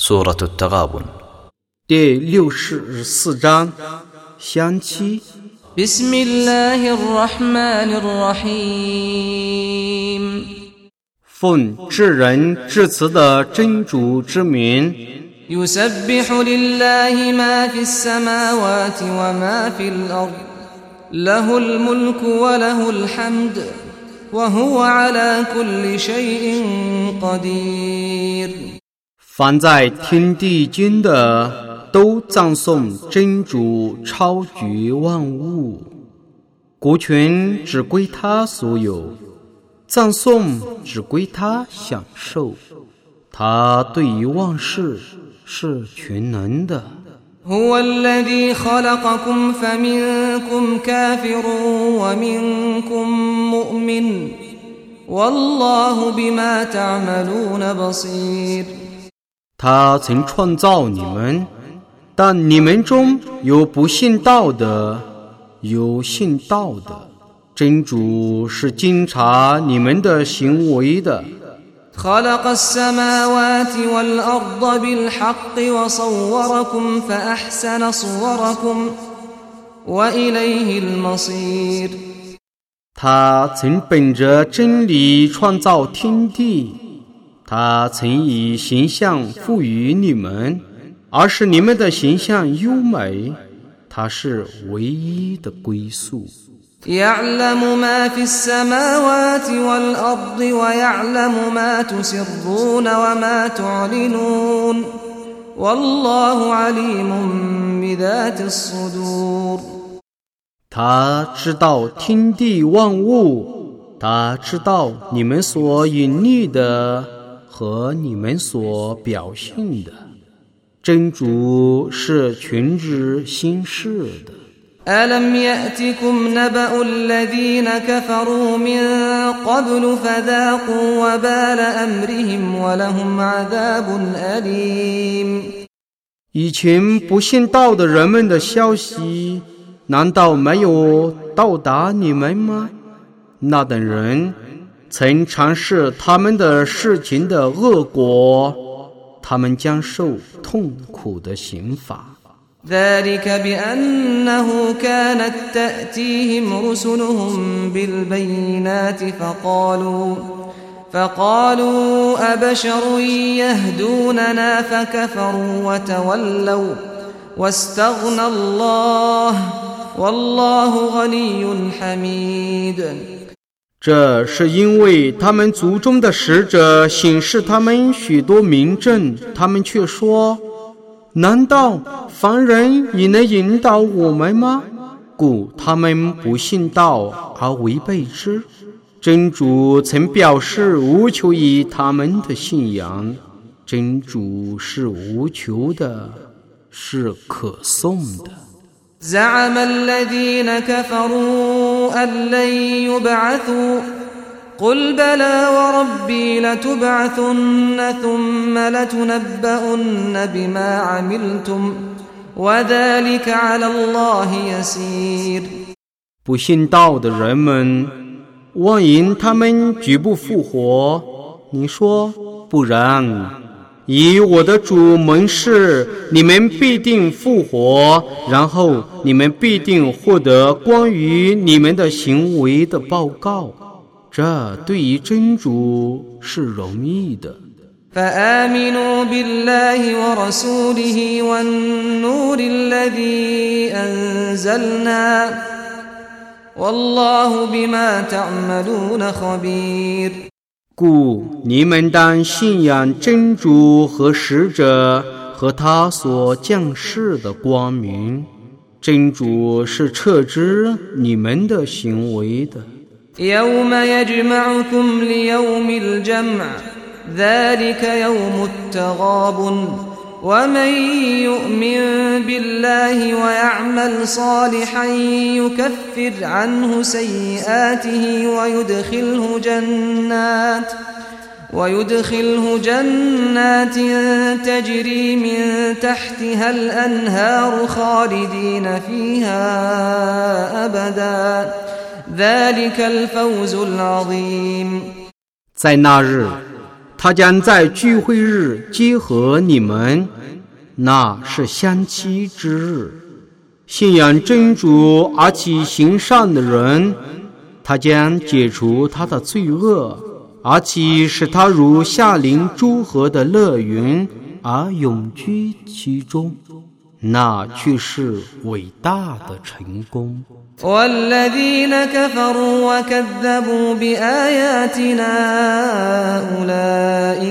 سورة التغابن 第六十四章相期。 بسم الله الرحمن الرحيم 奉至仁至慈的真主之名， يسبح لله ما في السماوات وما في الأرض له الملك وله الحمد وهو على كل شيء قدير 凡在天地间的都赞颂真主超绝万物，国权只归他所有，赞颂只归他享受，他对于万事是全能的。 هو الذي خلقكم فمنكم كافر ومنكم مؤمن والله بما تعملون بصير 他曾创造你们，但你们中有不信道的，有信道的。真主是监察你们的行为的。 خلق السماوات والأرض بالحق وصوركم فأحسن صوركم وإليه المصير 他曾本着真理创造天地， 他曾以形象赋予你们，而使你们的形象优美。他是唯一的归宿。 يعلم ما في السماوات والأرض ويعلم ما تسرون وما تعلنون والله عليم بذات الصدور 他知道天地万物，他知道你们所隐匿的 和你们所表现的。真主是全知心事的。 ألم يأتكم نبأ الذين كفروا من قبل فذاقوا وبال أمرهم ولهم عذاب أليم 以前不信道的人们的消息，难道没有到达你们吗？那等人 曾尝试他们的事情的恶果，他们将受痛苦的刑罚。 ذلك بأنه كانت تأتيهم رسلهم بالبينات فقالوا فقالوا أبشر يهدوننا فكفروا وتولوا واستغنى الله والله غني حميد 这是因为他们族中的使者显示他们许多明证，他们却说：“难道凡人也能引导我们吗？”故他们不信道而违背之。真主曾表示无求于他们的信仰，真主是无求的，是可颂的。زعم الذين كفروا أن لن يبعثوا قل بلى وربي لتبعثن ثم لتنبؤن بما عملتم وذلك على الله يسير 不信道的人们妄言他们绝不复活。你说不然， 以我的主盟誓，你们必定复活，然后你们必定获得关于你们的行为的报告。这对于真主是容易的。 فآمنوا بالله ورسوله والنور الذي أنزلنا والله بما تعملون خبير 故你们当信仰真主和使者和他所降世的光明。真主是撤之你们的行为的。يوم يجمعكم ليوم الجمع ذلك يوم التغاب ومن يؤمن بالله ويعمل صالحا يكفر عنه سيئاته ويدخله جنات ويدخله جنات تجري من تحتها الأنهار خالدين فيها أبدا ذلك الفوز العظيم 在那日， 他将在聚会日结合你们，那是相期之日。信仰真主而且行善的人，他将解除他的罪恶，而且使他如夏林诸河的乐云而永居其中。那却是伟大的成功。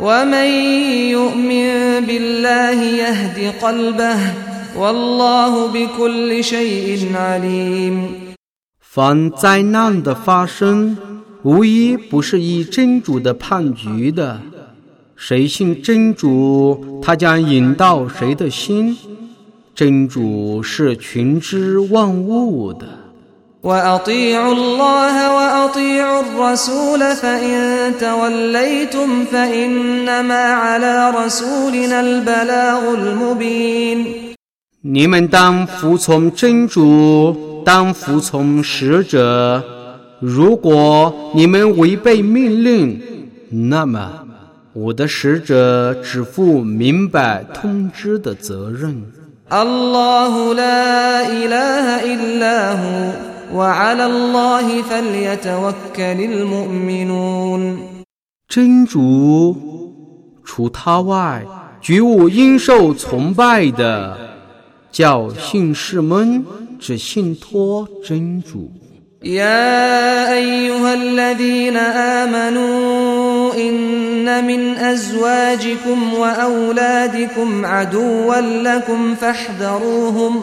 ومن يؤمن بالله يهد قلبه والله بكل شيء عليم 凡灾难的发生，无一不是以真主的判决的。谁信真主，他将引到谁的心。真主是群知万物的。 وأطيعوا الله وأطيعوا الرسول فإن توليتم فإنما على رسولنا البلاغ المبين 你们当服从真主，当服从使者。如果你们违背命令，那么我的使者只负明白通知的责任。الله لا إله إلا هو وعلى الله فليتوكل المؤمنون 真主，除他外，绝无应受崇拜的，叫信士们只信托真主。يا أيها الذين آمنوا إن من أزواجكم وأولادكم عدوا لكم فاحذروهم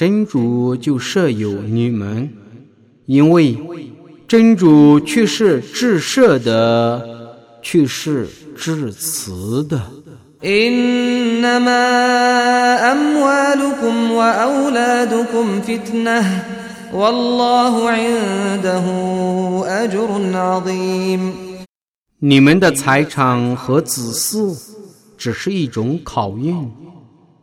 真主就赦有你们，因为真主却是至赦的，却是至慈的。إنما أموالكم وأولادكم فتنة والله عنده أجر عظيم 你们的财产和子嗣只是一种考验，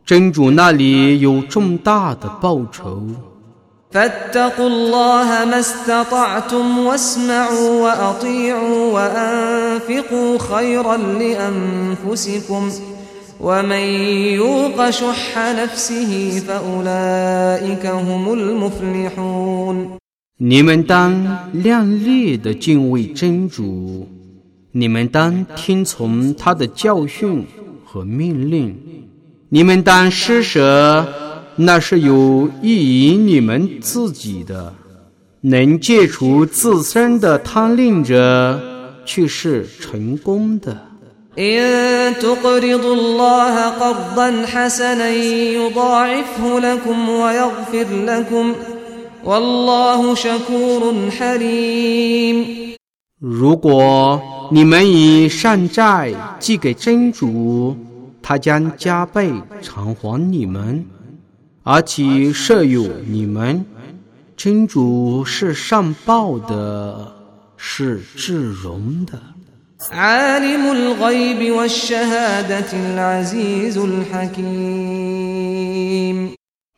真主那里有重大的报酬。你们当量力的敬畏真主，你们当听从他的教训和命令。你们当施舍。那是有益于你们自己的，能戒除自身的贪吝者，却是成功的。如果你们以善债寄给真主，他将加倍偿还你们。而且设有你们，真主是上报的，是至荣的。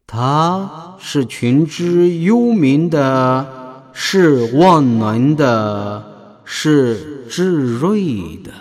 他是群之幽冥的，是万能的，是智睿的。